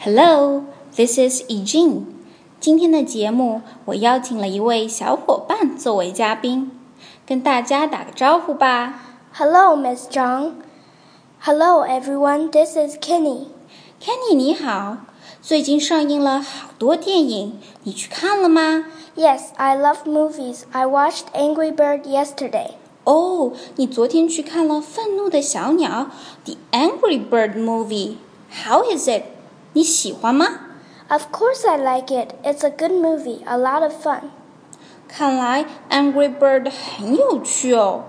Hello, this is Eugene. 今天的节目，我邀请了一位小伙伴作为嘉宾，跟大家打个招呼吧。 Hello, Miss Zhang. Hello, everyone. This is Kenny. Kenny 你好，最近上映了好多电影，你去看了吗？ Yes, I love movies. I watched Angry Bird yesterday. 哦，你昨天去看了《愤怒的小鸟》The Angry Bird Movie. How is it? 你喜欢吗？Of course, I like it. It's a good movie, a lot of fun. 看来 Angry Bird 很有趣哦。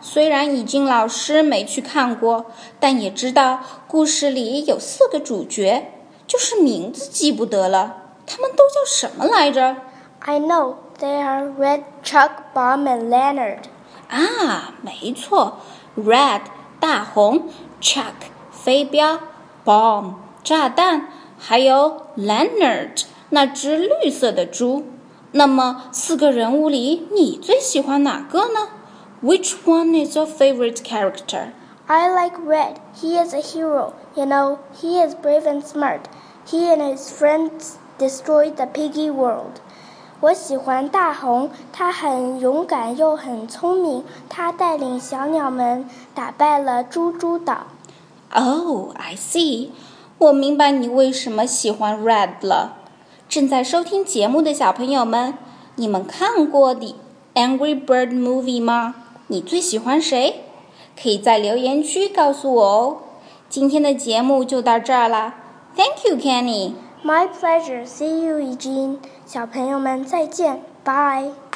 虽然已经老师没去看过，但也知道故事里有四个主角，就是名字记不得了。他们都叫什么来着？I know they are Red, Chuck, Bomb, and Leonard. 啊，没错，Red 大红，Chuck 飞镖，Bomb 炸弹，还有 Leonard 那只绿色的猪。那么四个人物里，你最喜欢哪个呢？Which one is your favorite character? I like Red. He is a hero. You know, he is brave and smart. He and his friends destroyed the piggy world. 我喜欢大红，他很勇敢又很聪明。他带领小鸟们打败了猪猪岛。 Oh, I see. 我明白你为什么喜欢 red 了。正在收听节目的小朋友们，你们看过 the Angry Bird movie 吗？你最喜欢谁？可以在留言区告诉我哦。今天的节目就到这儿啦，thank you，kenny。my pleasure，see you again。小朋友们，再见，bye。